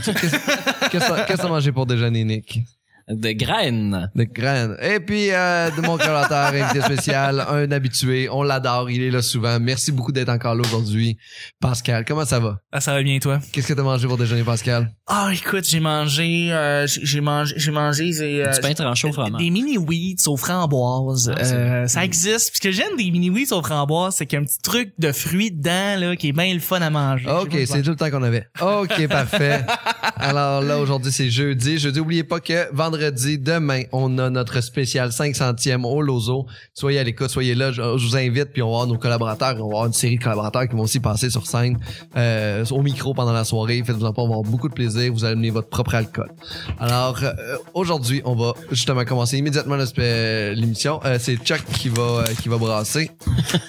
Qu'est-ce que t'as mangé pour déjeuner, Nick? De graines. De graines. Et puis, euh, de mon collateur, invité spécial, un habitué. On l'adore. Il est là souvent. Merci beaucoup d'être encore là aujourd'hui. Pascal, comment ça va? Ah, ça va bien, toi? Qu'est-ce que t'as mangé pour déjeuner, Pascal? Ah, écoute, j'ai mangé, euh, j'ai mangé, j'ai mangé, j'ai, euh, Du pain tranché au fromage. des mini wheats aux framboises. Ah, Euh, ça existe. Ce que j'aime des mini wheats aux framboises, c'est qu'il y a un petit truc de fruits dedans, là, qui est bien le fun à manger. OK, c'est tout le temps qu'on avait. OK, parfait. Alors là, aujourd'hui, c'est jeudi. Jeudi, oubliez pas que vendredi, demain, on a notre spécial 500e au Lozo. Soyez à l'écoute, soyez là. Je, je vous invite, puis on va avoir nos collaborateurs. On va avoir une série de collaborateurs qui vont aussi passer sur scène euh, au micro pendant la soirée. Faites-vous en pas, on va avoir beaucoup de plaisir. Vous allez amener votre propre alcool. Alors, euh, aujourd'hui, on va justement commencer immédiatement l'émission. Euh, c'est Chuck qui va, euh, qui va brasser.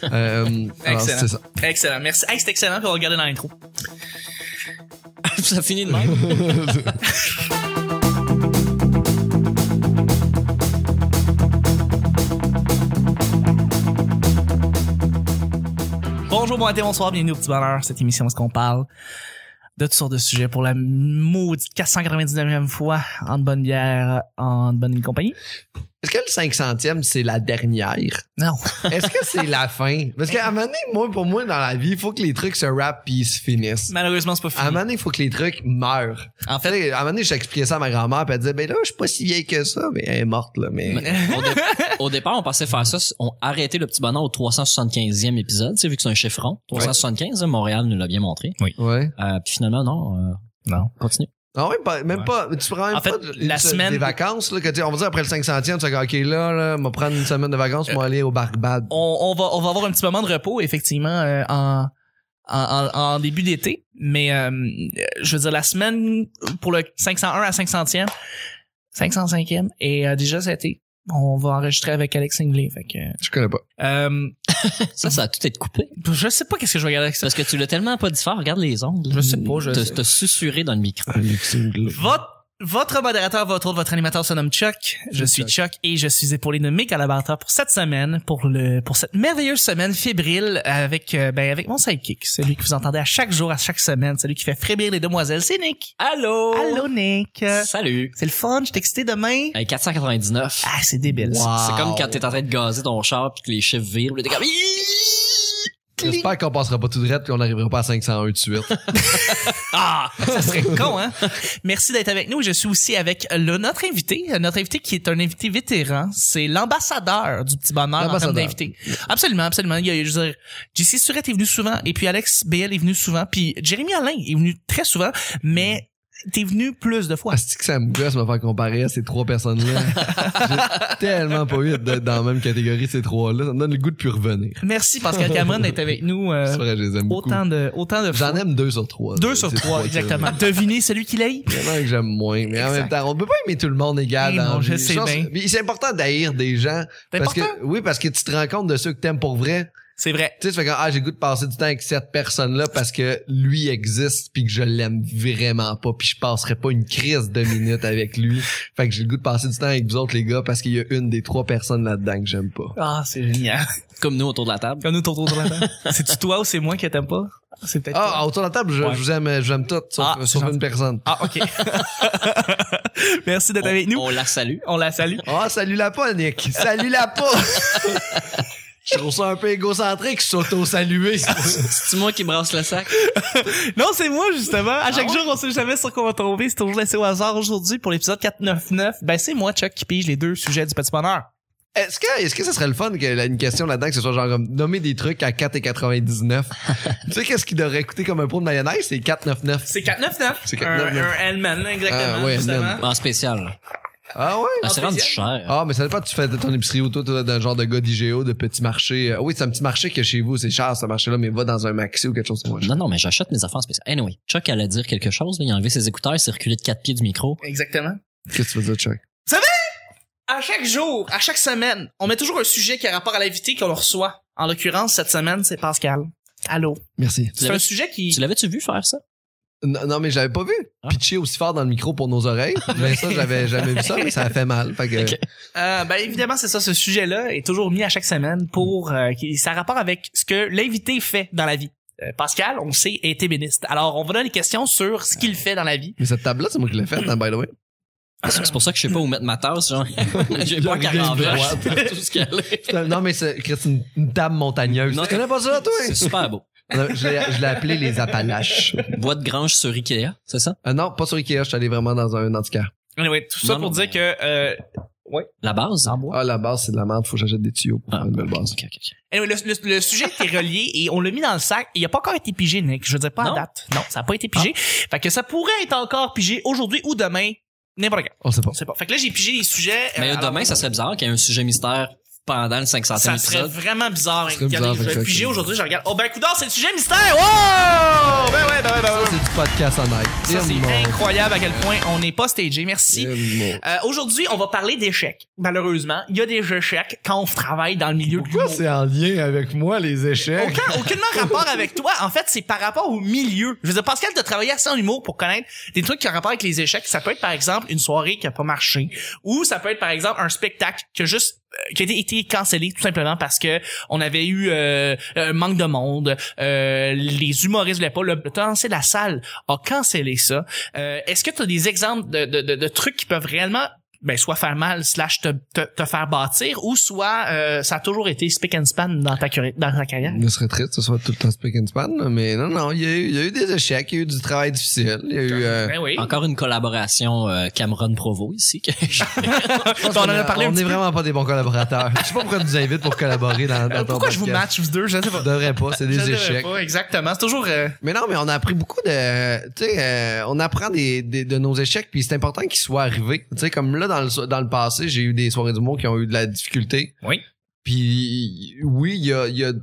Euh, alors, Excellent. c'est ça. Excellent. Merci. Hey, c'est excellent, puis on va regarder dans l'intro. ça finit de même? Bonjour, bon matin, bonsoir, bienvenue au Petit Bonheur, cette émission où est-ce qu'on parle de toutes sortes de sujets pour la maudite 499e fois en bonne bière, en bonne compagnie. Est-ce que le 500e, c'est la dernière? Non. Est-ce que c'est la fin? Parce qu'à un moment donné, moi, pour moi, dans la vie, il faut que les trucs se rappent puis ils se finissent. Malheureusement, c'est pas À un fini. moment donné, il faut que les trucs meurent. En fait, à un moment donné, j'expliquais ça à ma grand-mère puis elle disait, ben là, je suis pas si vieille que ça, mais elle est morte, là, mais... au, dé- au départ, on pensait faire ça. On arrêtait le petit bonheur au 375e épisode, tu sais, vu que c'est un chiffron. 375, hein, Montréal nous l'a bien montré. Ouais. Euh, puis finalement, non. euh, Non. Continue. Ah ouais, pas- même pas, tu prends même En fait, pas de- la une- semaine- des vacances, là, que tu sais, on va dire après le 500e, tu vas dire, OK, là, là, on va prendre une semaine de vacances pour aller au Barbade. on, on va on va avoir un petit moment de repos effectivement euh, en, en en en début d'été, mais euh, je veux dire la semaine pour le 501 à 500e, 505e et euh, déjà cet été, on va enregistrer avec Alex Ingley, fait que Je connais pas. euh, Ça, ça a tout été coupé. je sais pas qu'est-ce que je vais regarder avec ça. Parce que tu l'as tellement pas dit fort. Regarde les ongles. Je sais pas, je T'as sais. t'as susurré dans le micro. Votre votre modérateur, votre autre, votre animateur se nomme Chuck. Je suis Chuck et je suis épaulé de mes collaborateurs pour cette semaine, pour le, pour cette merveilleuse semaine fébrile avec, euh, ben, avec mon sidekick, celui que vous entendez à chaque jour, à chaque semaine, celui qui fait frémir les demoiselles, c'est Nick. Allô? Allô, Nick. Salut. C'est le fun, je t'ai excité demain. Hey, 499. Ah, c'est débile. ça. C'est comme quand t'es en train de gazer ton char puis que les chiffres virent. T'es comme... J'espère qu'on passera pas tout droit et qu'on n'arrivera pas à 501 tout de suite. Ah, ça serait con, hein? Merci d'être avec nous. Je suis aussi avec le, notre invité, notre invité qui est un invité vétéran. C'est l'ambassadeur du petit bonheur en termes d'invité. Absolument, absolument. Il y a, je veux dire, JC Surette est venu souvent, et puis Alex BL est venu souvent, puis Jérémy Alain est venu très souvent, mais t'es venu plus de fois. Asti que ça me gosse me faire comparer à ces trois personnes-là. J'ai tellement pas eu d'être dans la même catégorie ces trois-là. Ça me donne le goût de plus revenir. Merci Pascal Cameron d'être avec nous euh, C'est vrai, je les aime beaucoup. autant de autant de. J'en aime deux sur trois. Deux C'est sur trois, exactement. Devinez celui qui l'a Vraiment que j'aime moins. Mais en Exact. même temps, on peut pas aimer tout le monde égal. Eh dans non, je vie. sais pense- bien. mais C'est important d'haïr des gens. C'est Parce important. que, oui, parce que tu te rends compte de ceux que t'aimes pour vrai. C'est vrai. Tu sais, tu fais comme, ah, j'ai le goût de passer du temps avec cette personne-là parce que lui existe puis que je l'aime vraiment pas puis je passerai pas une crise de minutes avec lui. Fait que j'ai le goût de passer du temps avec vous autres, les gars, parce qu'il y a une des trois personnes là-dedans que j'aime pas. Ah, c'est génial. Comme nous autour de la table. Comme nous tour tour de la table. C'est-tu toi ou c'est moi qui t'aime pas? C'est peut-être toi. Ah, autour de la table, je, Ouais. je vous aime, je vous aime toutes, sauf, Ah, sauf une personne. Ah, ok. Merci d'être avec nous. on la salue. On la salue. Ah, salut la pas, Nick. Salut la pas. Je trouve ça un peu égocentrique, s'auto-saluer. C'est moi qui brasse le sac? Non, c'est moi, justement. À chaque ouais? jour, on sait jamais sur quoi on va tomber. C'est toujours laissé au hasard aujourd'hui pour l'épisode 499. Ben, c'est moi, Chuck, qui pige les deux sujets du petit bonheur. Est-ce que, est-ce que ça serait le fun que la- une question là-dedans, que ce soit genre comme nommer des trucs à 4,99? tu sais, qu'est-ce qui devrait coûter comme un pot de mayonnaise? C'est 4,99. C'est 499. C'est Un, 499. un Hellman, là, exactement. Ah, ouais, justement. Hellman. En spécial. Ah ouais? Ah, c'est rendu cher. Ah, mais ça dépend, tu fais de ton épicerie ou toi, d'un genre de gars d'IGO, de petit marché. Euh, oui, c'est un petit marché que chez vous, c'est cher, ce marché-là, mais va dans un maxi ou quelque chose comme ça. Non, non, mais j'achète mes affaires en spécial. Anyway, Chuck allait dire quelque chose. Là. Il a enlevé ses écouteurs, il s'est reculé de quatre pieds du micro. Exactement. Qu'est-ce que tu veux dire, Chuck? À chaque jour, à chaque semaine, on met toujours un sujet qui a rapport à l'invité qu'on reçoit. En l'occurrence, cette semaine, c'est Pascal. Allô? Merci. C'est un sujet qui... Tu l'avais-tu vu faire ça? Non, non, mais j'avais pas vu Ah. pitcher aussi fort dans le micro pour nos oreilles. mais ça, j'avais jamais vu ça, mais ça a fait mal. Fait que, Ok. Euh, ben évidemment, c'est ça. Ce sujet-là est toujours mis à chaque semaine pour... euh, qui, ça a rapport avec ce que l'invité fait dans la vie. Euh, Pascal, on le sait, est ébéniste. Alors, on va donner des questions sur ce qu'il fait dans la vie. Mais cette table-là, c'est moi qui l'ai faite, hein, by the way. C'est pour ça que je sais pas où mettre ma tasse, genre. J'ai pas droite. tout ce qu'elle est. Un- Non, mais c'est une, une table montagneuse. Non, tu connais pas ça, toi? C'est super beau. Je l'ai je l'ai appelé les Appalaches. Bois de grange sur Ikea, c'est ça? Euh, non, pas sur Ikea, je suis allé vraiment dans un antiquaire. Anyway, tout ça Non, pour non, dire que euh, La base? Ah, la base, c'est de la merde, faut que j'achète des tuyaux pour Ah, faire une belle base. ok, ok, ok. anyway, le, le- le sujet était relié et on l'a mis dans le sac. Il a pas encore été pigé, Nick. Je veux dire pas à Non? date. Non, ça a pas été pigé. Fait que ça pourrait être encore pigé aujourd'hui ou demain, n'importe quand. On sait pas. On sait pas. Fait que là, j'ai pigé les sujets. Mais euh, demain, alors, ça serait bizarre qu'il y ait un sujet mystère pendant le 500e Ça serait épisode. vraiment bizarre. Regardez, je vais que- piger aujourd'hui, je regarde. Oh ben coudard, c'est le sujet mystère! Wow! Ben ouais, ben ouais, ben ouais. Ça, c'est du podcast honnête. Ça, c'est incroyable à quel point on n'est pas stagé. Merci. Euh, Aujourd'hui, on va parler d'échecs. Malheureusement, il y a des échecs quand on travaille dans le milieu de Pourquoi c'est en lien avec moi, les échecs? Aucun, aucunement rapport avec toi. En fait, c'est par rapport au milieu. Je veux dire, Pascal, t'as travaillé assez en humour pour connaître des trucs qui ont rapport avec les échecs. Ça peut être, par exemple, une soirée qui a pas marché. Ou ça peut être, par exemple, un spectacle qui a juste qui a été, cancellé tout simplement parce que on avait eu euh, un manque de monde, euh, les humoristes voulaient pas, le c'est la salle a cancellé ça. Euh, Est-ce que tu as des exemples de, de trucs qui peuvent réellement ben soit faire mal slash te, te, te faire bâtir ou soit euh, ça a toujours été spick and span dans ta, curi- dans ta carrière Je serais triste que ce soit tout le temps speak and span, là, mais non, non, il y, a eu, il y a eu des échecs, il y a eu du travail difficile, il y a eu... euh, Ben oui. Encore une collaboration euh, Cameron Provo ici. que- je on en a parlé On petit est peu. vraiment pas des bons collaborateurs. je sais pas pourquoi tu nous invites pour collaborer dans, dans ton Pourquoi je vous match vous deux? Je sais pas Je devrais pas, c'est Je des devrais échecs. pas, exactement c'est toujours euh, Mais non, mais on a appris beaucoup de, tu sais, euh, on apprend des, des- de nos échecs, puis c'est important qu'ils soient arrivés. Tu sais, comme là dans le dans le passé, j'ai eu des soirées du monde qui ont eu de la difficulté. Oui. Puis oui, il y a, y de-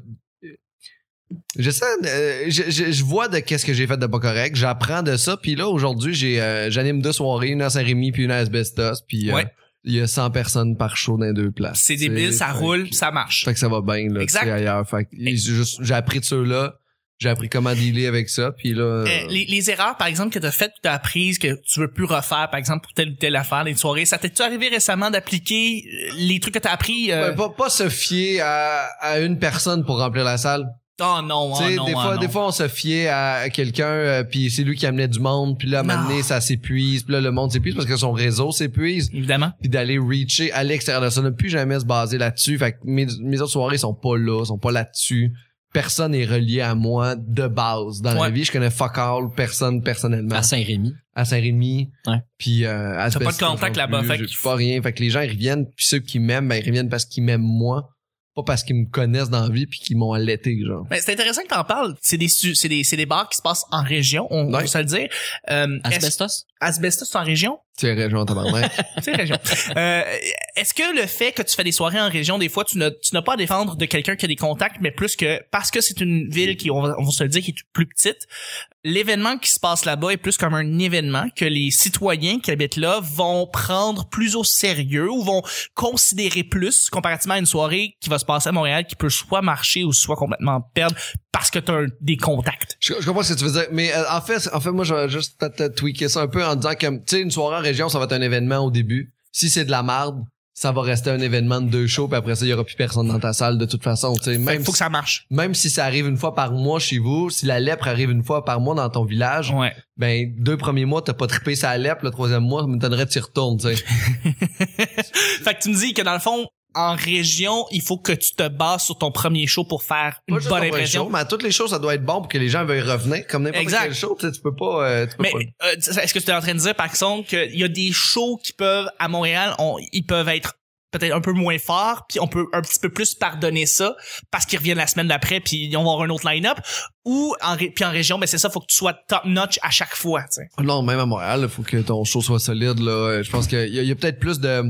je, je, je vois de qu'est-ce que j'ai fait de pas correct. J'apprends de ça. Puis là aujourd'hui, j'ai, euh, j'anime deux soirées, une à Saint-Rémy puis une à Asbestos. Puis euh, Ouais. il y a 100 personnes par show dans les deux places. c'est débile ça roule ça marche fait que ça va bien là, Exact. ailleurs. Fait que j'ai appris de ceux-là. J'ai appris comment dealer avec ça. Puis là, Euh, les, les erreurs par exemple que t'as faites que t'as apprises que tu veux plus refaire par exemple pour telle ou telle affaire les soirées ça t'est-tu arrivé récemment d'appliquer euh, les trucs que t'as appris euh, Ben, pas, pas se fier à, à une personne pour remplir la salle. oh non oh sais, non des oh fois, non. des fois, on se fiait à, quelqu'un, euh, puis c'est lui qui amenait du monde, puis là, à un moment donné, ça s'épuise, puis là, le monde s'épuise parce que son réseau s'épuise, évidemment puis d'aller reacher à l'extérieur de ça, ne plus jamais se baser là-dessus. Fait que mes, mes autres soirées sont pas là, sont pas là-dessus. Personne n'est relié à moi de base dans Ouais. la vie. Je connais fuck all, personne personnellement. à Saint-Rémy. à Saint-Rémy. Ouais. Puis euh, à T'as pas de contact là-bas, fait qu'il pas rien. Fait que les gens ils reviennent, puis ceux qui m'aiment, ben ils reviennent parce qu'ils m'aiment moi, pas parce qu'ils me connaissent dans la vie puis qu'ils m'ont allaité genre. Ben, c'est intéressant que t'en parles. C'est des, c'est des, c'est des bars qui se passent en région, on Ouais. peut se le dire. Euh, Asbestos? Asbestos, c'est en région? Tu es région tabarnak. C'est région. Euh, est-ce que le fait que tu fais des soirées en région, des fois, tu n'as, tu pas à défendre de quelqu'un qui a des contacts, mais plus que parce que c'est une ville qui, on va, on va se le dire, qui est plus petite, l'événement qui se passe là-bas est plus comme un événement que les citoyens qui habitent là vont prendre plus au sérieux ou vont considérer plus comparativement à une soirée qui va se passer à Montréal qui peut soit marcher ou soit complètement perdre parce que tu as des contacts. je, je comprends ce que tu veux dire, mais euh, en fait, en fait, moi, je vais juste peut-être tweaker ça un peu en disant que, tu sais, une soirée région, ça va être un événement au début. Si c'est de la marde, ça va rester un événement de deux shows, puis après ça, il y aura plus personne dans ta salle de toute façon. Tu sais, Fait même faut que si, ça marche. même si ça arrive une fois par mois chez vous, si la lèpre arrive une fois par mois dans ton village, Ouais. ben deux premiers mois t'as pas trippé sa lèpre, le troisième mois, ça m'étonnerait que tu retournes, fait que tu me dis que dans le fond, en région, il faut que tu te bases sur ton premier show pour faire une bonne impression. show, mais à toutes les choses, ça doit être bon pour que les gens veuillent revenir. Comme n'importe quel show, tu sais, tu peux pas, euh, tu peux Mais pas. euh, est-ce que tu es en train de dire, par exemple, qu'il y a des shows qui peuvent, à Montréal, on- ils peuvent être peut-être un peu moins forts, puis on peut un petit peu plus pardonner ça parce qu'ils reviennent la semaine d'après, puis on va avoir un autre line-up. Ou en, puis en région, ben c'est ça, faut que tu sois top-notch à chaque fois. tu sais. Non, même à Montréal, il faut que ton show soit solide, là. Je pense qu'il y a, il y a peut-être plus de,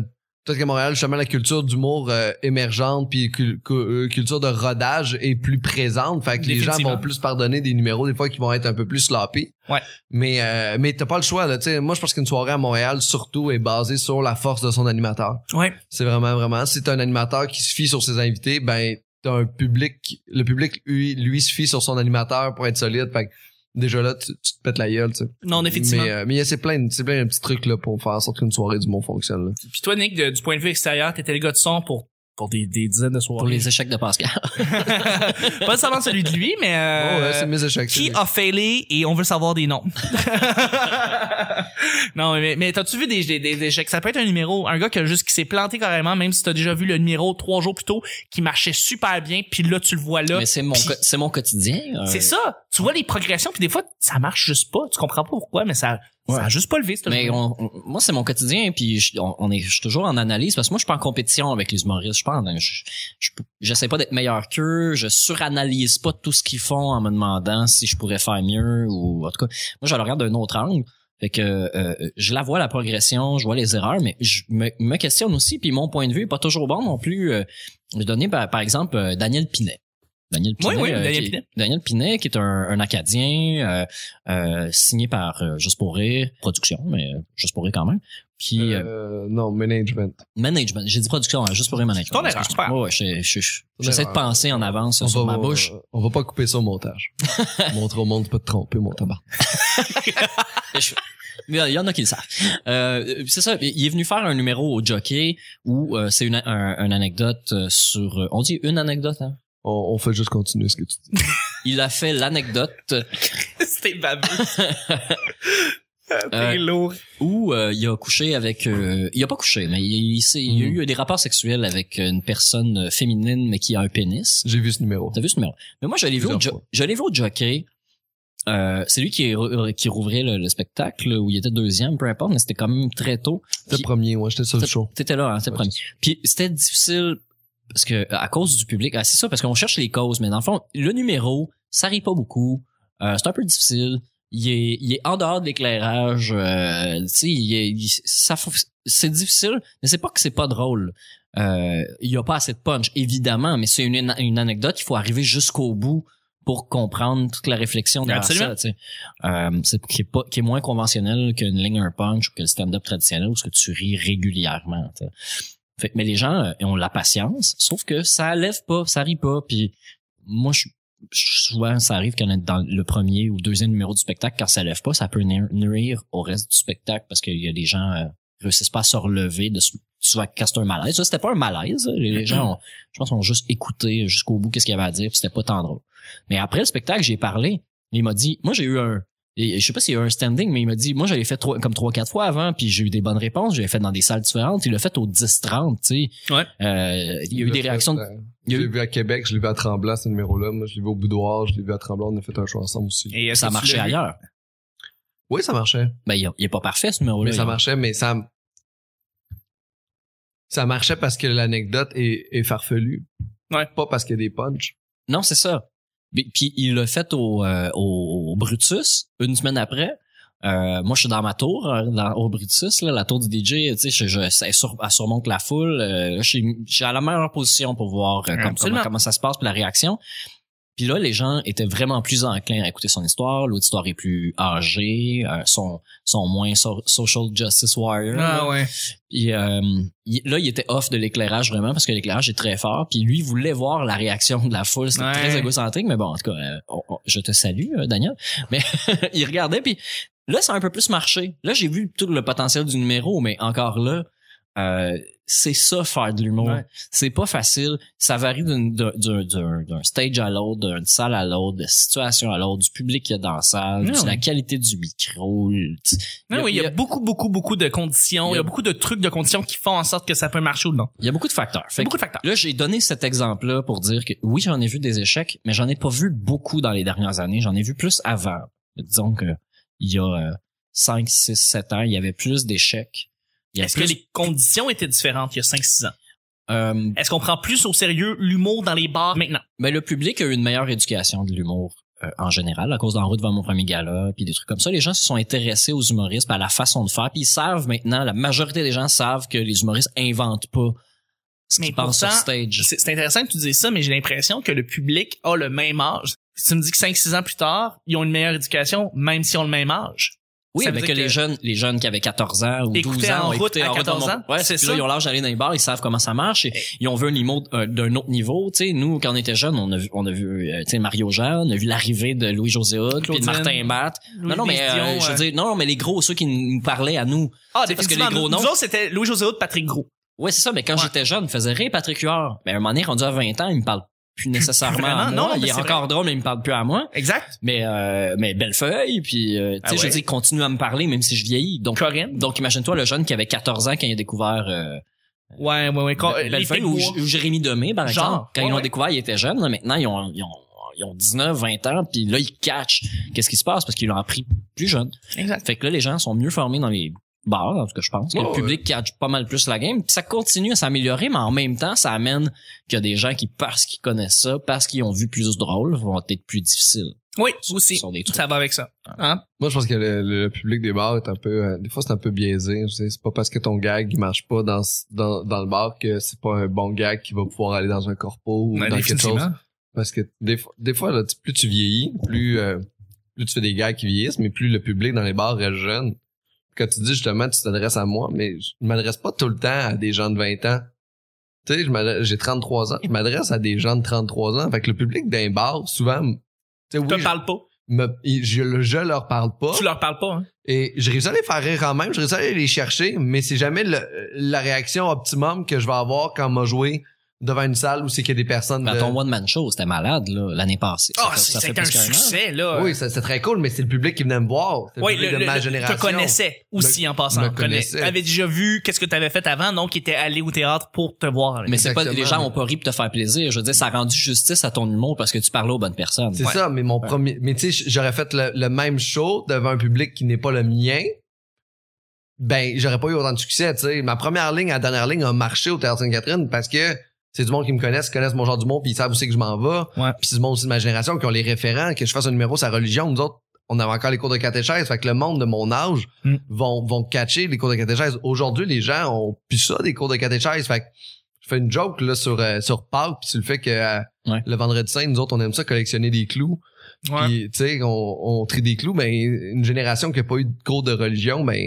peut-être qu'à Montréal, justement, la culture d'humour euh, émergente puis cul- cu- euh, culture de rodage est plus présente. Fait que les gens vont plus pardonner des numéros, des fois, qui vont être un peu plus sloppy. Ouais. Mais, euh, mais t'as pas le choix, là. Tu sais, moi, je pense qu'une soirée à Montréal, surtout, est basée sur la force de son animateur. Ouais. C'est vraiment, vraiment. Si t'as un animateur qui se fie sur ses invités, ben, t'as un public, le public, lui, lui, se fie sur son animateur pour être solide. Fait que, déjà là, tu, tu te pètes la gueule, tu sais. Non, effectivement. Mais, euh, mais il y a c'est plein, plein de petits trucs, là, pour faire en sorte qu'une soirée du monde fonctionne, là. Puis toi, Nick, de- du point de vue extérieur, t'étais le gars de son pour pour des, des dizaines de soirées. Pour les échecs de Pascal. Pas seulement celui de lui, mais euh, Oh, ouais, c'est mes échecs. qui a failé et on veut savoir des noms. non, mais, mais t'as-tu vu des, des, des échecs? Ça peut être un numéro, un gars qui a juste, qui s'est planté carrément, même si t'as déjà vu le numéro trois jours plus tôt, qui marchait super bien, puis là, tu le vois là. Mais c'est mon, c'est mon quotidien. euh, C'est ça. Tu vois les progressions, puis des fois, ça marche juste pas. Tu comprends pas pourquoi, mais ça, ça a Ouais. juste pas levé, ce Mais on- on- moi, c'est mon quotidien, puis je, on, on est, je suis toujours en analyse parce que moi, je suis pas en compétition avec les humoristes. Je je, je, j'essaie pas d'être meilleur qu'eux. Je suranalyse pas tout ce qu'ils font en me demandant si je pourrais faire mieux ou en tout cas. Moi, je le regarde d'un autre angle. Fait que euh, je la vois la progression, je vois les erreurs, mais je me, me questionne aussi. Puis mon point de vue est pas toujours bon non plus. Euh, je vais donner par, par exemple euh, Daniel Pinet. Daniel Pinet, Oui, oui, euh, Daniel qui Pinet. Daniel Pinet, qui est un, un Acadien euh, euh, signé par euh, Juste pour rire, production, mais euh, Juste pour rire quand même. Puis euh, Euh, non, management. management, j'ai dit production, hein, Juste pour rire management. Ton erreur, pas Ouais, ouais, je- je- je- j'essaie de penser en avance On sur va, ma bouche. On va pas couper ça au montage. Montrer au monde de pas te tromper, mon tabac. Mais il y en a qui le savent. Euh, c'est ça. Il est venu faire un numéro au jockey où euh, c'est une, un- une anecdote sur. euh, On dit une anecdote. Hein? On, on fait juste continuer ce que tu dis. Il a fait l'anecdote C'était babeux. T'es Euh, lourd. où euh, il a couché avec. euh, il a pas couché, mais il, il, s'est- il y a Mhm. eu des rapports sexuels avec une personne féminine mais qui a un pénis. J'ai vu ce numéro. T'as vu ce numéro? Mais moi, vu, au Plusieurs jo- fois. vu au jockey. Euh, c'est lui qui, est re- qui rouvrait le, le spectacle où il était deuxième, peu importe, mais c'était quand même très tôt. C'était le premier, ouais, j'étais sur le show. T'étais là, hein, c'était le Ouais. premier. Puis c'était difficile parce que à cause du public, ah, c'est ça parce qu'on cherche les causes, mais dans le fond, le numéro, ça rit pas beaucoup. Euh, c'est un peu difficile. Il est, il est en dehors de l'éclairage. Euh, tu sais, il est- il- ça, c'est difficile, mais c'est pas que c'est pas drôle. Euh, il y a pas assez de punch, évidemment, mais c'est une, une anecdote. Il faut arriver jusqu'au bout pour comprendre toute la réflexion derrière Absolument. ça. Euh, c'est qui est pas qui est moins conventionnel qu'une ligne un punch ou que le stand-up traditionnel où ce que tu ris régulièrement. Fait que- mais les gens euh, ont la patience, sauf que ça lève pas, ça rit pas. Puis moi, je, souvent, ça arrive qu'on est dans le premier ou deuxième numéro du spectacle, quand ça lève pas, ça peut nuire, au reste du spectacle parce qu'il y a des gens euh, réussissent pas à se relever de souvent quand c'est un malaise. Ça, c'était pas un malaise. Les, les gens, ont, je pense, ont juste écouté jusqu'au bout qu'est-ce qu'il y avait à dire, puis c'était pas tant drôle. Mais après le spectacle, j'ai parlé. Il m'a dit, moi j'ai eu un, et je sais pas s'il y a eu un standing, mais il m'a dit, moi je l'ai fait trois, comme trois, quatre fois avant, puis j'ai eu des bonnes réponses. Je l'ai fait dans des salles différentes. Il l'a fait au 10-30, tu sais. Ouais. Euh, il y a eu des réactions. de- Euh, il Je eu- l'ai vu à Québec, je l'ai vu à Tremblant, ce numéro-là. Moi, je l'ai vu au Boudoir, je l'ai vu à Tremblant, on a fait un show ensemble aussi. Et est-ce ça marchait ailleurs. Oui, ça marchait. Ben, il, il est pas parfait, ce numéro-là. Mais ça marchait, mais ça... Ça marchait parce que l'anecdote est, est farfelue. Ouais. Pas parce qu'il y a des punchs. Non, c'est ça. Puis, puis il l'a fait au, euh, au, au Brutus une semaine après. Euh, moi, je suis dans ma tour, euh, dans, au Brutus, là, la tour du DJ. Tu sais, je, je, elle, sur- elle surmonte la foule. Euh, je suis à la meilleure position pour voir euh, comme- comment, comment ça se passe, puis la réaction. Puis là, les gens étaient vraiment plus enclins à écouter son histoire. L'auditoire est plus âgé, euh, sont, sont moins so- social justice warrior. là. Ah ouais. Puis euh, il- là, il était off de l'éclairage vraiment parce que l'éclairage est très fort. Puis lui il voulait voir la réaction de la foule. C'était Ouais. très égocentrique, mais bon, en tout cas, euh, on- on- je te salue, euh, Daniel. Mais il regardait, puis là, ça a un peu plus marché. Là, j'ai vu tout le potentiel du numéro, mais encore là, euh, c'est ça faire de l'humour. Ouais. C'est pas facile. Ça varie d'une- d'un d'un- d'un- d'un stage à l'autre, d'une salle à l'autre, de situation à l'autre, du public qu'il y a dans la salle, de la qualité du micro. Non, oui, il y a beaucoup, beaucoup, beaucoup de conditions. Il Il y a- beaucoup de trucs de conditions qui font en sorte que ça peut marcher ou non. il y a beaucoup de facteurs. Il Fait beaucoup de facteurs. Là, j'ai donné cet exemple-là pour dire que oui, j'en ai vu des échecs, mais j'en ai pas vu beaucoup dans les dernières années. J'en ai vu plus avant. Disons que il y a euh, 5, 6, 7 ans, il y avait plus d'échecs. Est-ce que les conditions étaient différentes il y a 5-6 ans? euh, Est-ce qu'on prend plus au sérieux l'humour dans les bars maintenant? ben, le public a eu une meilleure éducation de l'humour euh, en général à cause d'en route devant mon premier gala puis des trucs comme ça. Les gens se sont intéressés aux humoristes à la façon de faire puis ils savent maintenant, la majorité des gens savent que les humoristes inventent pas ce Mais qu'ils pensent sur stage. C'est c'est intéressant que tu dises ça, mais j'ai l'impression que le public a le même âge. Si tu me dis que 5-6 ans plus tard, ils ont une meilleure éducation, même s'ils ont le même âge. Oui, mais que, dire les que- jeunes, les jeunes qui avaient 14 ans ou 12 Écoutaient ans en ont route à en route 14 dans mon- ans, Ouais, c'est ça. là, ils ont l'âge d'aller dans les bars, ils savent comment ça marche. Et ils ont vu un niveau euh, d'un autre niveau. Tu sais, nous, quand on était jeunes, on a vu, on a vu, euh, tu sais, Mario Jean, on a vu l'arrivée de Louis-José Hood, puis de Martin Matt. Non, non, mais Louis euh, je veux dire, non, mais les gros, ceux qui nous parlaient à nous. Ah, parce que les gros noms- Nous autres, c'était Louis-José Hood, Patrick Gros. Ouais, c'est ça, mais quand Ouais. j'étais jeune, il me faisait rire Patrick Huard. Mais à un moment donné, rendu à 20 ans, il me parle plus nécessairement vraiment, à moi. non, il est c'est encore drôle, mais il me parle plus à moi. Exact. Mais euh, mais Bellefeuille, puis euh, tu sais, Ah ouais. je il continue à me parler même si je vieillis. Donc Corinne. donc imagine-toi le jeune qui avait 14 ans quand il a découvert euh, Ouais, ouais, ouais. Quand- euh, Bellefeuille ou, ou Jérémy Demé par Genre, exemple. Quand ouais, ils l'ont ouais. découvert, ils étaient jeunes. là. maintenant, ils ont ils ont ils ont 19, 20 ans, puis là, ils catchent qu'est-ce qui se passe parce qu'ils l'ont appris plus jeune. Exact. Fait que là, les gens sont mieux formés dans les bars, en tout cas, je pense. que Ouais, le public catch pas mal plus la game. Puis ça continue à s'améliorer, mais en même temps, ça amène qu'il y a des gens qui, parce qu'ils connaissent ça, parce qu'ils ont vu plus de rôles, vont être plus difficiles. Oui, aussi. sont des trucs. Ça va avec ça. Hein? Moi, je pense que le, le public des bars est un peu, euh, des fois, c'est un peu biaisé. C'est pas parce que ton gag il marche pas dans, dans, dans le bar que c'est pas un bon gag qui va pouvoir aller dans un corpo ou Ouais, dans quelque chose. Parce que des fois, des fois là, plus tu vieillis, plus, euh, plus tu fais des gags qui vieillissent, mais plus le public dans les bars reste jeune. Quand tu dis justement, tu t'adresses à moi, mais je m'adresse pas tout le temps à des gens de 20 ans. Tu sais, j'ai 33 ans, je m'adresse à des gens de 33 ans. Fait que le public d'un bar, souvent, tu oui, te parles pas. me- je, je leur parle pas. Tu leur parles pas, hein? Et je réussis à les faire rire quand même, je réussis à aller les chercher, mais c'est jamais le- la réaction optimum que je vais avoir quand m'a joué devant une salle où c'est qu'il y a des personnes Ben, de... ton one man show, c'était malade là l'année passée. Ah, fait un an. succès, là. Oui, c'est très cool, mais c'est le public qui venait me voir. C'est le Oui, public le, de ma le- génération. te connaissais aussi en passant. me Connais- connaissait. T'avais déjà vu qu'est-ce que t'avais fait avant, donc il était allé au théâtre pour te voir. Mais c'est pas les gens ont pas ri pour te faire plaisir. Je veux dire, ça a rendu justice à ton humour parce que tu parlais aux bonnes personnes. C'est ça, mais mon premier... Mais tu sais, j'aurais fait le, le même show devant un public qui n'est pas le mien. Ben, j'aurais pas eu autant de succès, tu sais. Ma première ligne, la dernière ligne a marché au Théâtre Sainte-Catherine parce que c'est du monde qui me connaissent, qui connaissent mon genre d'humour, puis ils savent où c'est que je m'en vais. Ouais. Puis c'est du monde aussi de ma génération qui ont les référents, que je fasse un numéro sur la religion. Nous autres, on avait encore les cours de catéchèse. Fait que le monde de mon âge Mm. vont, vont catcher les cours de catéchèse. Aujourd'hui, les gens ont plus ça, des cours de catéchèse. Fait que je fais une joke là sur, euh, sur Pâques, puis sur le fait que euh, Ouais. le vendredi saint, nous autres, on aime ça collectionner des clous. Ouais. Puis, tu sais, on, on trie des clous, ben, une génération qui a pas eu de cours de religion, ben,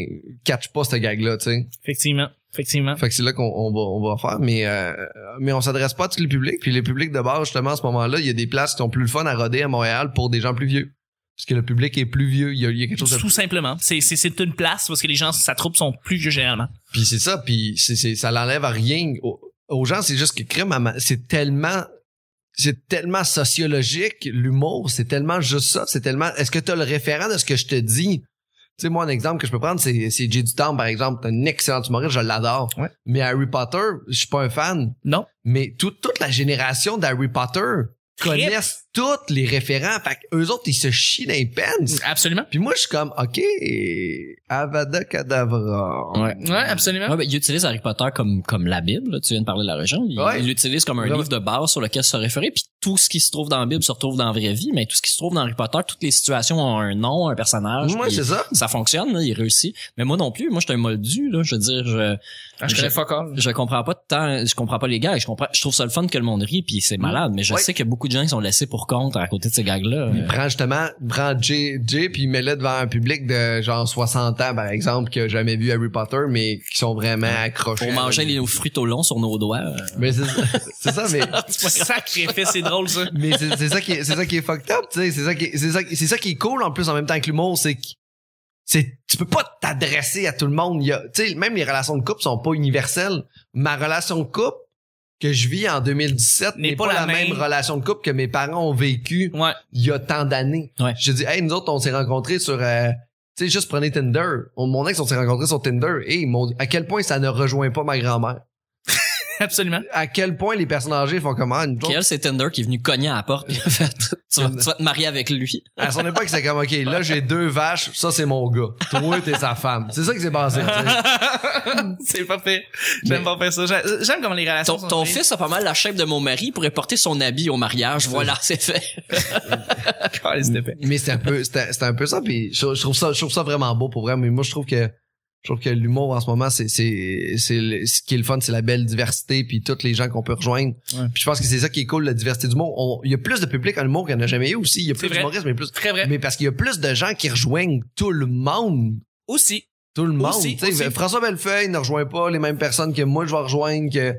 catch pas ce gag-là, tu sais. Effectivement. Effectivement. Fait que c'est là qu'on on va, on va faire, mais, euh, mais on s'adresse pas à tous les publics. Puis les publics de base, justement, à ce moment-là, il y a des places qui sont plus le fun à roder à Montréal pour des gens plus vieux. Parce que le public est plus vieux. Il y a, il y a quelque chose de Tout simplement. C'est, c'est, c'est une place parce que les gens, sa troupe sont plus vieux généralement. Puis c'est ça, puis c'est, c'est, ça l'enlève à rien aux, aux gens. C'est juste que crème, c'est tellement, c'est tellement sociologique l'humour. C'est tellement juste ça. C'est tellement. Est-ce que tu as le référent de ce que je te dis? Tu sais, moi un exemple que je peux prendre, c'est, c'est Jay du Temps par exemple. C'est un excellent humoriste, je l'adore. Ouais. Mais Harry Potter, je suis pas un fan. Non. Mais tout- toute la génération d'Harry Potter connaissent tous les référents. Fait que eux autres, ils se chient dans les pens. Absolument. Puis moi, je suis comme, OK, Avada Kedavra. Ouais. Ouais, absolument. Ouais, ben, il utilise Harry Potter comme comme la Bible. là. Tu viens de parler de la région. Il Ouais. il l'utilise comme un livre de base sur lequel se référer. Puis tout ce qui se trouve dans la Bible se retrouve dans la vraie vie. Mais tout ce qui se trouve dans Harry Potter, toutes les situations ont un nom, un personnage. Moi, c'est ça. ça fonctionne. Là, il réussit. Mais moi non plus. Moi, je suis un moldu. Là, je veux dire, je Ah, je connais fuck all. je comprends pas tant. Je comprends pas les gars. Je comprends. Je trouve ça le fun que le monde rit. Puis c'est malade. Mais je sais a beaucoup de gens qui sont laissés pour compte à côté de ces gags-là. Il prend justement, il prend Jay, Jay puis il met le devant un public de genre 60 ans, par exemple, qui a jamais vu Harry Potter, mais qui sont vraiment accrochés. Pour manger les fruits au long sur nos doigts. euh, Mais c'est c'est ça, mais, Sacré c'est drôle ça. mais c'est c'est ça qui est, c'est ça qui est fucked up, tu sais. C'est ça qui, est- c'est ça, c'est ça qui est cool en plus en même temps que l'humour, c'est que c'est, tu peux pas t'adresser à tout le monde. Il y a, tu sais, même les relations de couple sont pas universelles. Ma relation de couple que je vis en 2017 n'est pas, la même. relation de couple que mes parents ont vécu Ouais. il y a tant d'années. Ouais. Je dis, hey, nous autres, on s'est rencontrés sur, euh, tu sais, juste prenez Tinder. On, mon ex, on s'est rencontrés sur Tinder. Et mon, à quel point ça ne rejoint pas ma grand-mère? Absolument. À quel point les personnes âgées font comment? Autres, Kiel, c'est Tinder qui est venu cogner à la porte. puis a fait, tu, vas, tu vas te marier avec lui. à son époque, c'est comme, OK, là, j'ai deux vaches, ça, c'est mon gars. Toi, t'es sa femme. C'est ça qui s'est passé. tu sais. c'est pas fait. J'aime pas faire ça. J'ai- J'aime comment les relations Ton, sont ton faites. fils a pas mal la shape de mon mari, il pourrait porter son habit au mariage. Voilà, c'est fait. Mais c'est un peu, c'était c'était un peu ça. Puis je, je trouve ça, je trouve ça vraiment beau pour vrai. Mais moi, je trouve que, je trouve que l'humour en ce moment, c'est, c'est, ce qui est le fun, c'est la belle diversité puis toutes les gens qu'on peut rejoindre. Ouais. Puis je pense que c'est ça qui est cool, la diversité du monde. On- Il y a plus de public en humour qu'il n'y en a jamais eu aussi. Il y a plus d'humoristes, mais plus, Très vrai. mais parce qu'il y a plus de gens qui rejoignent tout le monde. Aussi. Tout le monde. Aussi, Tu sais, aussi. François Bellefeuille ne rejoint pas les mêmes personnes que moi je vais rejoindre, que,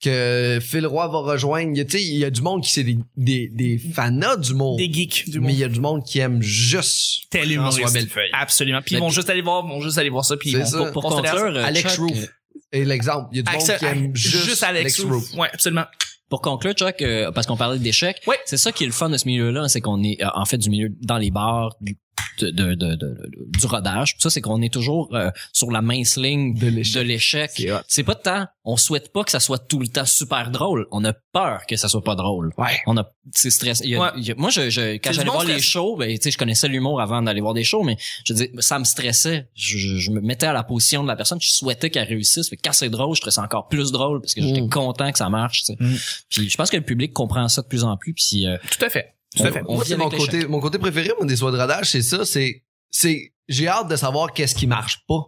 que Phil Roy va rejoindre. Il y a, tu sais, il y a du monde qui c'est des, des, des fanas d'humour. Des geeks du Mais monde. il y a du monde qui aime juste Tel François humoriste. Bellefeuille. Absolument. Puis ils Mais vont juste aller voir, vont juste aller voir ça puis ils vont ça. Pour conclure, Alex Chuck, Roof. est l'exemple. Il y a du monde qui aime juste, Alex Alex Roof. Roof. Ouais, absolument. Pour conclure, Chuck, euh, parce qu'on parlait d'échecs, Ouais. c'est ça qui est le fun de ce milieu-là, c'est qu'on est euh, en fait du milieu dans les bars du, de, de, de- de- du rodage. Tout ça, c'est qu'on est toujours euh, sur la mince ligne De l'échec. C'est pas de temps. On souhaite pas que ça soit tout le temps super drôle. On a peur que ça soit pas drôle. Ouais. On a, c'est stress. il y a- Ouais. il y a- moi, je, je, quand j'allais voir les shows, ben, tu sais, je connaissais l'humour avant d'aller voir des shows, mais je dis, ça me stressait. Je, je- je me mettais à la position de la personne. Je souhaitais qu'elle réussisse. Fait que quand c'est drôle, je trouvais ça encore plus drôle parce que j'étais Mm. content que ça marche. tu sais. Mm. Puis je pense que le public comprend ça de plus en plus. Puis euh, Tout à fait. Tout à fait. on vit mon côté, mon côté préféré, moi, des soies de rodage, c'est ça, c'est, c'est, j'ai hâte de savoir qu'est-ce qui marche pas.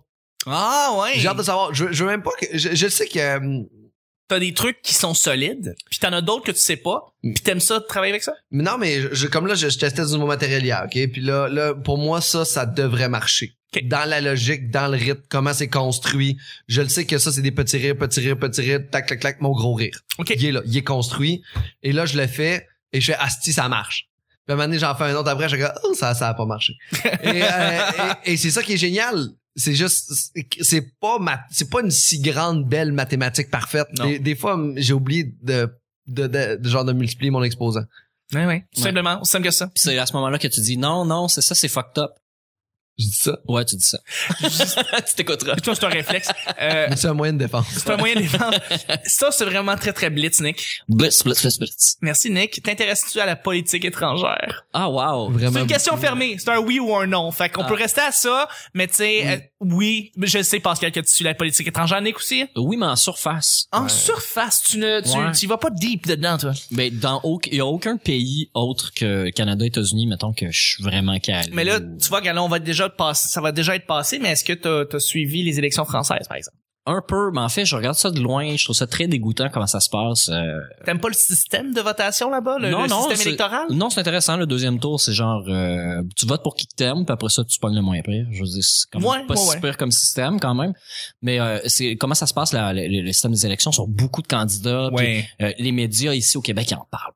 Ah ouais. J'ai hâte de savoir, je, je veux même pas que, je, je sais que, euh, T'as des trucs qui sont solides, puis t'en as d'autres que tu sais pas, Mm. puis t'aimes ça de travailler avec ça? mais non, mais je, je- comme là, je, je testais du nouveau matériel hier, ok? Puis là, là, pour moi, ça, ça devrait marcher. Ok. Dans la logique, dans le rythme, comment c'est construit. Je le sais que ça, c'est des petits rires, petits rires, petits rires, tac, tac, tac, mon gros rire. OK. Il est là, il est construit. Et là, je le fais, et je fais, asti, ça marche. Puis à un moment donné, j'en fais un autre après, je dis, oh, ça, ça a pas marché. et, euh, et, et c'est ça qui est génial. C'est juste, c'est- pas ma, c'est pas une si grande belle mathématique parfaite. Non. Des, des fois, j'ai oublié de, de, de, de genre de multiplier mon exposant. Ouais, ouais. Tout Ouais. simplement, aussi simple que ça. puis c'est à ce moment-là que tu dis non, non, c'est ça, c'est fucked up. Je dis ça. Ouais, tu dis ça. tu t'écouteras. Toi, c'est un réflexe. Euh, c'est un moyen de défense. c'est un moyen de défendre. Ça, c'est vraiment très, très blitz, Nick. Blitz, blitz, blitz, blitz. Merci, Nick. T'intéresses-tu à la politique étrangère? Ah wow. Vraiment. C'est une question fermée. C'est un oui ou un non. Fait qu'on Ah. peut rester à ça, mais tu sais, euh, oui. Je sais, Pascal, que tu suis la politique étrangère, Nick aussi. Oui, mais en surface. En surface, tu ne, tu, Ouais. tu y vas pas deep dedans, toi. Ben dans aucun, il y a aucun pays autre que Canada, États-Unis, mettons que je suis vraiment calé. Mais là, tu vois, là, on va déjà ça va déjà être passé, mais est-ce que t'as as suivi les élections françaises, par exemple? un peu, mais en fait, je regarde ça de loin, je trouve ça très dégoûtant comment ça se passe. euh, T'aimes pas le système de votation là-bas, le, le système électoral? Non, c'est intéressant. Le deuxième tour, c'est genre, euh, tu votes pour qui que t'aimes, puis après ça, tu pognes le moins pire. Je veux dire, c'est comme Ouais, pas ouais, si ouais. pire comme système quand même. Mais euh, c'est comment ça se passe là, le, système des élections sur beaucoup de candidats. puis, euh, les médias ici au Québec ils en parlent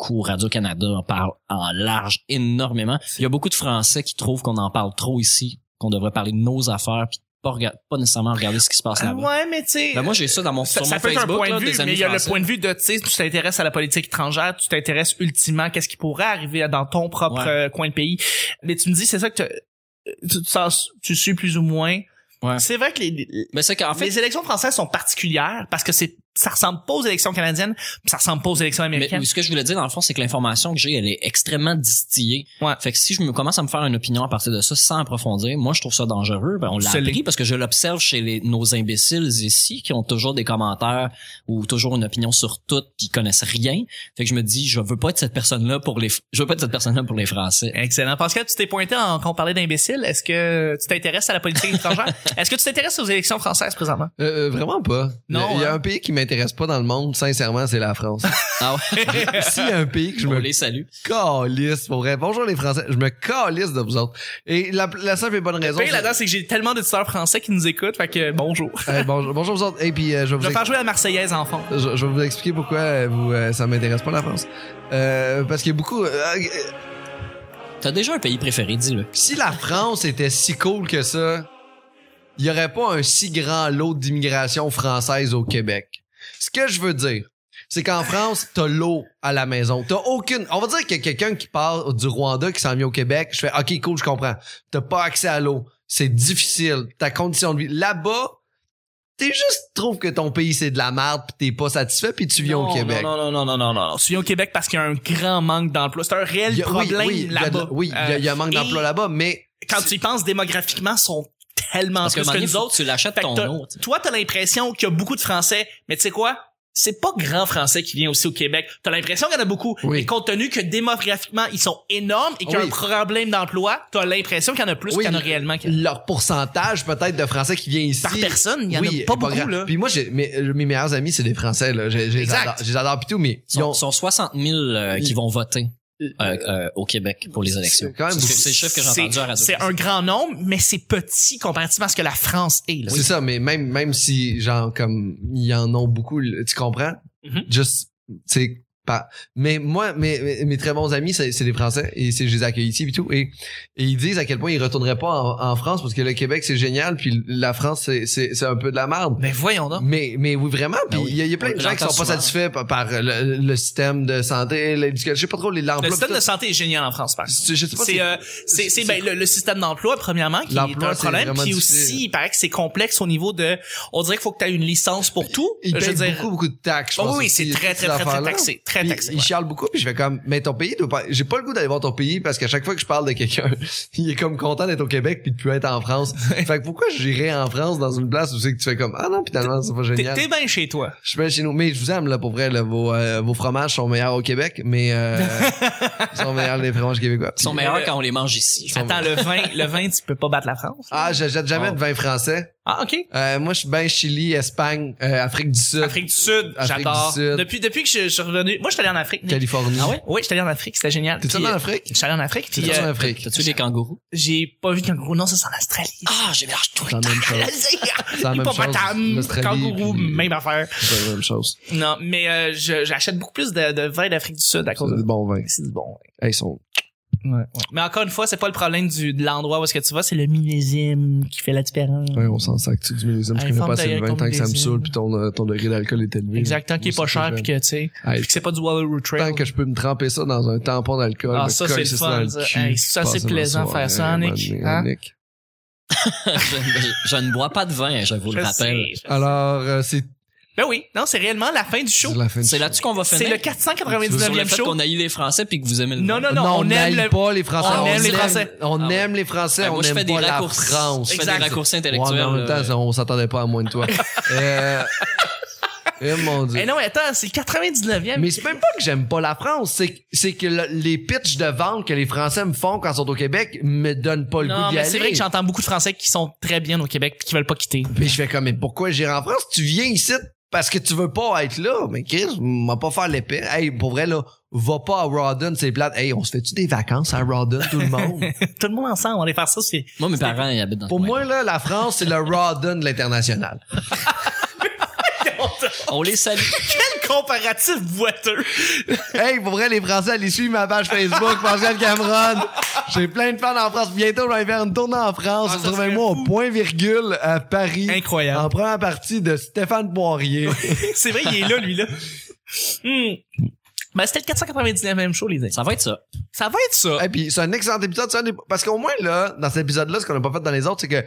beaucoup. Radio Canada en parle en large énormément. Il y a beaucoup de Français qui trouvent qu'on en parle trop ici, qu'on devrait parler de nos affaires, puis pas, pas nécessairement regarder ce qui se passe là-bas. ouais, mais tu sais. Ben moi j'ai ça dans mon ça, sur ça mon peut être un Facebook point là, de vue, des amis mais il y a le point de vue de, tu sais, tu t'intéresses à la politique étrangère, tu t'intéresses ultimement qu'est-ce qui pourrait arriver dans ton propre Ouais. euh, coin de pays. Mais tu me dis, c'est ça que t'as- tu, tu, sens- tu suis plus ou moins. Ouais. C'est vrai que les- Mais c'est qu'en fait les élections françaises sont particulières parce que c'est ça ressemble pas aux élections canadiennes, puis ça ressemble pas aux élections Mais américaines. ce que je voulais dire dans le fond, c'est que l'information que j'ai, elle est extrêmement distillée. Ouais. Fait que si je me commence à me faire une opinion à partir de ça sans approfondir, moi je trouve ça dangereux. Ben, on l'a appris parce que je l'observe chez les, nos imbéciles ici qui ont toujours des commentaires ou toujours une opinion sur tout, qui connaissent rien. Fait que je me dis, je veux pas être cette personne-là pour les, je veux pas être cette personne-là pour les Français. Excellent. Pascal, tu t'es pointé en, quand on parlait d'imbéciles. Est-ce que tu t'intéresses à la politique étrangère? Est-ce que tu t'intéresses aux élections françaises présentement? Euh, euh, vraiment pas. Non, Il y a hein? un pays qui m'intéresse pas dans le monde, sincèrement, c'est la France. Ah ouais? S'il y a un pays que je on me les salue. calisse, pour vrai. Bonjour les Français, je me calisse de vous autres. Et la, la simple et bonne Le raison. pire c'est- là-dedans, c'est que j'ai tellement d'auditeurs français qui nous écoutent, fait que bonjour. Bonjour, bonjour vous autres. Et puis euh, je vais Je vous vais ex- faire jouer la Marseillaise en fond. je, je vais vous expliquer pourquoi euh, vous euh, ça m'intéresse pas la France. Euh, parce qu'il y a beaucoup. T'as déjà un pays préféré, dis-le. si la France était si cool que ça, il y aurait pas un si grand lot d'immigration française au Québec. Ce que je veux dire, c'est qu'en France, t'as l'eau à la maison. T'as aucune. On va dire qu'il y a quelqu'un qui part du Rwanda qui s'en vient au Québec. Je fais OK, cool, je comprends. T'as pas accès à l'eau. C'est difficile. Ta condition de vie. Là-bas, t'es juste trouves que ton pays c'est de la merde pis t'es pas satisfait puis tu viens au Québec. Non, non, non, non, non, non, non. Tu viens au Québec parce qu'il y a un grand manque d'emploi. C'est un réel a- problème oui, il y a de- là-bas. Oui, il y a- il y, a un manque Euh, d'emploi là-bas, mais Quand tu y penses démographiquement, sont tellement Parce que, plus que nous faut autres. que tu l'achètes que ton sais. Toi, t'as l'impression qu'il y a beaucoup de Français, mais tu sais quoi? C'est pas grand français qui vient aussi au Québec. T'as l'impression qu'il y en a beaucoup. Oui. Et compte tenu que démographiquement, ils sont énormes et qu'il y a Oui. un problème d'emploi, t'as l'impression qu'il y en a plus Oui, qu'il y en a réellement. leur pourcentage peut-être de Français qui vient ici Par personne, il y en oui, a pas beaucoup, grand. là. Puis moi, j'ai, mes, euh, mes meilleurs amis, c'est des Français. Là. J'ai, j'ai Exact. adore, je les adore pis tout, mais Ils ils ont, sont, sont 60 000 euh, qui vont voter euh, euh, au Québec pour les élections. C'est quand même C'est beaucoup. c'est le chiffre que j'ai entendu à radio. C'est un grand nombre, mais c'est petit comparativement à ce que la France est. Là. c'est ça, mais même même si genre comme ils en ont beaucoup, tu comprends? Mhm. Juste, c'est Mais moi, mes, mes, très bons amis, c'est des Français et c'est je les accueille ici et tout. Et, et ils disent à quel point ils retourneraient pas en, en France parce que le Québec c'est génial puis la France c'est un peu de la merde. Mais voyons donc. Mais mais oui vraiment. Puis Ben il oui. y, a, il y a plein de gens qui sont pas satisfaits par, par le, le système de santé, l'éducation, je sais pas trop les. Le système de santé est génial en France, par exemple. Je sais pas. C'est euh, ben, le, le système d'emploi premièrement qui est un problème puis aussi il paraît que c'est complexe au niveau de on dirait qu'il faut que tu aies une licence pour tout ils je veux dire beaucoup beaucoup de taxes. Oh oui, c'est très, très, très, très affaires-là. taxé. Très Puis taxé, Ils ouais. chialent beaucoup, puis je fais comme, mais ton pays doit pas, j'ai pas le goût d'aller voir ton pays parce qu'à chaque fois que je parle de quelqu'un, il est comme content d'être au Québec puis de plus être en France. fait que pourquoi j'irais en France dans une place où c'est que tu fais comme, ah non, finalement, c'est pas génial. t'es bien chez toi. Je suis bien chez nous. Mais je vous aime, là, pour vrai, là, vos, euh, vos fromages sont meilleurs au Québec, mais, euh, ils sont meilleurs les fromages québécois. Ils sont meilleurs quand on les mange ici. Attends, le vin, le vin, tu peux pas battre la France. Ah, j'achète jamais Oh. de vin français. Ah, ok. Euh, moi, je suis bien Chili, Espagne, euh, Afrique du Sud, Afrique du Sud, Afrique j'adore. du Sud. Depuis, depuis que je, je suis revenu, moi, je suis allé en Afrique. Nick. Californie. Ah ouais? Oui, je suis allé en Afrique, c'était génial. Puis, allé en euh, Afrique? Je suis allé en Afrique, T'es-tu euh, en Afrique? T'as-tu des kangourous? j'ai pas vu de kangourou. Non, ça, c'est en Australie. Ah, j'ai mélange tout. C'est la même chose. C'est la même chose. L'Australie, kangourou, même affaire. C'est la même chose. Non, mais euh, j'achète beaucoup plus de, de vin d'Afrique du Sud à cause C'est de du bon vin. C'est du bon. Hey, ils sont Ouais, Mais encore une fois, c'est pas le problème du, de l'endroit où est-ce que tu vas, c'est le millésime qui fait la différence. Ouais, on s'en sac tu du millésime. Je connais forme pas assez de d'ailleurs vin comme tant que ça me saoule puis ton, euh, ton degré d'alcool est élevé. Exactement, qui est pas cher puis que, tu sais, que c'est pas du Wallaroo Trail. Tant que je peux me tremper ça dans un tampon d'alcool. Ah, ça, c'est le ça fun, ça. c'est plaisant faire ça, Nick, hein? Nick. je, ne bois pas de vin, je vous Je le rappelle. Alors, euh, c'est Ben oui, non, c'est réellement la fin du show. c'est là-dessus qu'on va finir. C'est le Sur le 499e fait show. qu'on a eu les Français puis que vous aimez le Non, non, non, on, aime n'aime le... pas les Français. on aime les Français. On Ah ouais. aime les Français. Ouais, on moi, aime fais des pas la. France. Je fais Exact. des raccourcis Ouais, intellectuels. mais en même temps, ça, on s'attendait pas à moins de toi. euh, eh, mon dieu. Eh non, attends, c'est le 99e. Mais c'est même pas que j'aime pas la France, c'est c'est que le- les pitchs de vente que les Français me font quand ils sont au Québec me donnent pas le non, goût d'y mais aller. c'est vrai que j'entends beaucoup de Français qui sont très bien au Québec pis qui veulent pas quitter. Puis je fais comme mais pourquoi j'irai en France? Tu viens ici parce que tu veux pas être là. Mais Chris, m'a pas faire l'épée. Hey, pour vrai là, va pas à Rawdon, c'est plate. Hey, on se fait-tu des vacances à Rawdon tout le monde? Tout le monde ensemble, on va aller faire ça, c'est... Moi, mes parents, ils habitent dans Pour moi là, la France c'est le Rawdon de l'international. On les salue. Comparatif boiteux! Hey, pour vrai, les Français, allez suivre ma page Facebook, Pascal Cameron. J'ai plein de fans en France. Bientôt, je vais faire une tournée en France. Ah, Retrouvez-moi serait au point virgule à Paris. Incroyable. En première partie de Stéphane Poirier. c'est vrai, il est là, lui, là. Hmm. Ben, c'était le 499e show, les amis. Ah. Ça va être ça. Ça va être ça. Et puis, c'est un excellent épisode. un des- Parce qu'au moins, là, dans cet épisode-là, ce qu'on n'a pas fait dans les autres, c'est que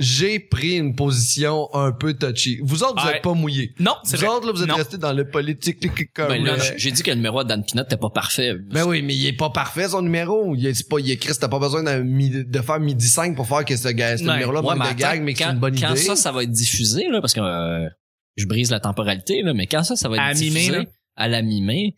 j'ai pris une position un peu touchy. Vous autres, vous Ouais. êtes pas mouillés. Non, c'est Vous vrai. autres, là, vous êtes Non. restés dans le politique Ben là, euh, j'ai dit que le numéro de Dan Pinot n'était pas parfait. Ben oui, mais il est pas parfait son numéro. Il est pas, il est Chris, t'as pas besoin de faire midi 5 pour faire que ce, ga- ce Ouais. numéro-là Ouais, manque de gag, mais que c'est quand, une bonne quand idée. ça, ça va être diffusé, là, parce que euh, je brise la temporalité, là, mais quand ça, ça va être À diffusé à la mi-mai,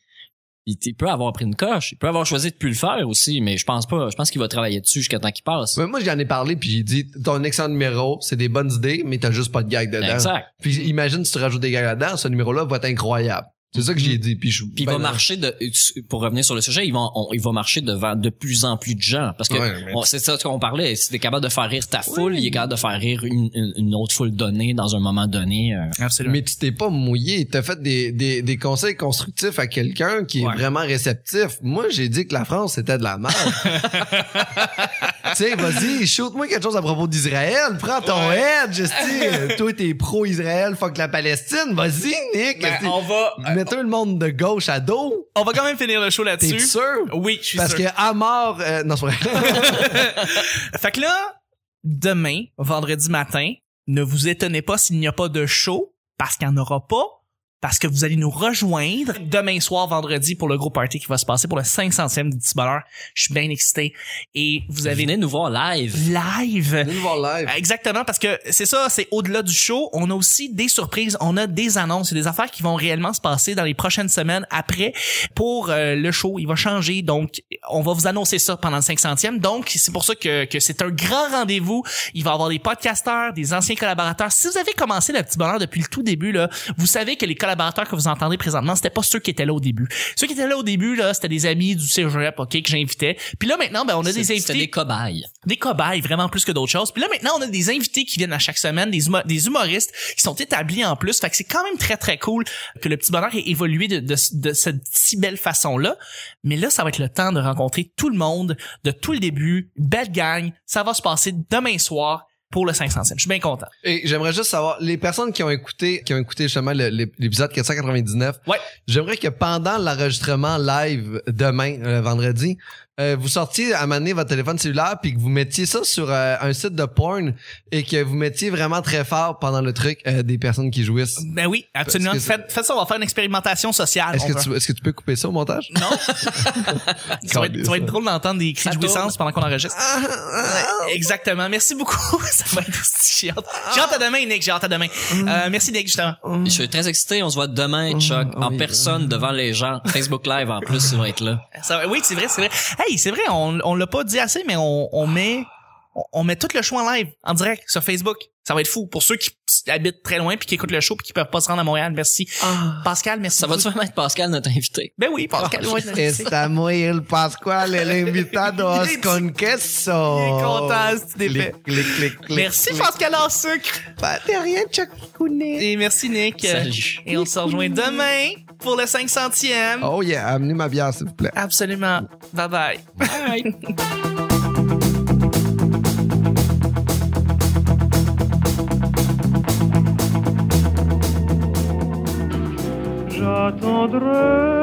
il, il peut avoir pris une coche. Il peut avoir choisi de plus le faire aussi, mais je pense pas. Je pense qu'il va travailler dessus jusqu'à temps qu'il passe. Ben, moi, j'en ai parlé, puis j'ai dit, un excellent numéro, c'est des bonnes idées, mais t'as juste pas de gag dedans. Exact. Puis imagine si tu rajoutes des gags là-dedans, ce numéro-là va être incroyable. C'est ça que j'ai dit. Puis, je, Puis il ben, va marcher de, pour revenir sur le sujet, il va, on- il va marcher devant de plus en plus de gens. Parce que Ouais, mais- c'est ça qu'on parlait. Si t'es capable de faire rire ta foule, il est capable de faire rire une, une- autre foule donnée dans un moment donné. euh. Absolument. Mais tu t'es pas mouillé. T'as fait des, des, des conseils constructifs à quelqu'un qui est vraiment réceptif. Moi, j'ai dit que la France, c'était de la merde. tu sais, vas-y, shoot-moi quelque chose à propos d'Israël. Prends ton Ouais. head, Justin. Toi, t'es pro-Israël, fuck la Palestine. Vas-y, Nick. Ben, on va, Mettez le monde de gauche à dos. on va quand même finir le show T'es là-dessus. sûr? Oui, je suis Parce sûr. que à mort... euh, non, c'est vrai. Fait que là, demain, vendredi matin, ne vous étonnez pas s'il n'y a pas de show, parce qu'il n'y en aura pas, parce que vous allez nous rejoindre demain soir, vendredi, pour le gros party qui va se passer pour le 500e du petit bonheur. Je suis bien excité. Et vous avez Venez nous voir live. live. Venez nous voir live. Exactement, parce que c'est ça, c'est au-delà du show. On a aussi des surprises, on a des annonces, et des affaires qui vont réellement se passer dans les prochaines semaines après pour euh, le show. Il va changer, donc on va vous annoncer ça pendant le 500e. Donc c'est pour ça que, que c'est un grand rendez-vous. Il va y avoir des podcasteurs, des anciens collaborateurs. Si vous avez commencé le petit bonheur depuis le tout début, là, vous savez que les collaborateurs collaborateurs que vous entendez présentement, c'était pas ceux qui étaient là au début. Ceux qui étaient là au début, là, c'était des amis du cégep, ok, que j'invitais. Puis là, maintenant, ben, on a des invités des cobayes. des cobayes vraiment plus que d'autres choses. Puis là maintenant on a des invités qui viennent à chaque semaine, des, humo- des humoristes qui sont établis en plus. Fait que c'est quand même très très cool que le petit bonheur ait évolué de, de, de cette si belle façon là. Mais là ça va être le temps de rencontrer tout le monde de tout le début, belle gang. Ça va se passer demain soir pour le 500e. Je suis bien content. Et j'aimerais juste savoir, les personnes qui ont écouté, qui ont écouté justement l'épisode 499, Ouais. j'aimerais que pendant l'enregistrement live demain, euh, vendredi, euh, vous sortiez à maner votre téléphone cellulaire puis que vous mettiez ça sur euh, un site de porn et que vous mettiez vraiment très fort pendant le truc euh, des personnes qui jouissent. Ben oui, absolument. Faites, faites ça, on va faire une expérimentation sociale. Est-ce que, tu, est-ce que tu peux couper ça au montage? Non. ça, va être, ça va être drôle d'entendre des cris de jouissance pendant qu'on enregistre. Ah, Ouais, exactement. Merci beaucoup. ça va être aussi j'ai hâte. J'ai hâte à demain, Nick. J'ai hâte à demain. Euh, merci, Nick, justement. Je suis très excité. On se voit demain, Chuck, en oui. personne devant les gens. Facebook Live, en plus, il va être là. Ça va- oui, c'est vrai, c'est vrai. Hey, c'est vrai, on, on l'a pas dit assez, mais on, on met, on, met tout le show en live, en direct, sur Facebook. Ça va être fou. Pour ceux qui habitent très loin puis qui écoutent le show puis qui peuvent pas se rendre à Montréal, merci. Pascal, merci. Ça va-tu beaucoup. vraiment être Pascal, notre invité? Ben oui, Pascal. ouais, c'est- Está muy el invitado Il est- con queso. il est content, c'est. Clic, clic, clic, clic, Merci, clic. Pascal en sucre. Pas de rien, Chuck Kounet. Et merci, Nick. Salut. Et on se rejoint demain pour le 500e. Oh yeah, amenez ma bière, s'il vous plaît. Absolument. Bye bye. Bye. J'attendrai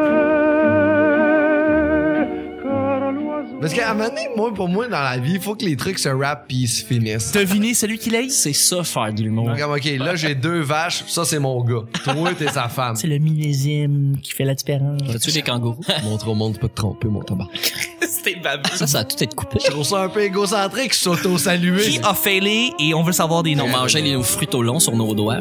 Parce qu'à un moment donné, moi, pour moi, dans la vie, il faut que les trucs se rappent puis ils se finissent. Devinez celui qui l'a C'est ça, faire de l'humour. Comme, OK, là, j'ai deux vaches, ça, c'est mon gars. Toi, t'es sa femme. C'est le millésime qui fait la différence. As-tu des kangourous? Montre au monde, peux te tromper, mon tabac. C'était babou. Ça, ça a tout été coupé. Je trouve ça un peu égocentrique, s'auto-saluer. Qui a failé et on veut savoir des noms. On mangeait les fruits au long sur nos doigts.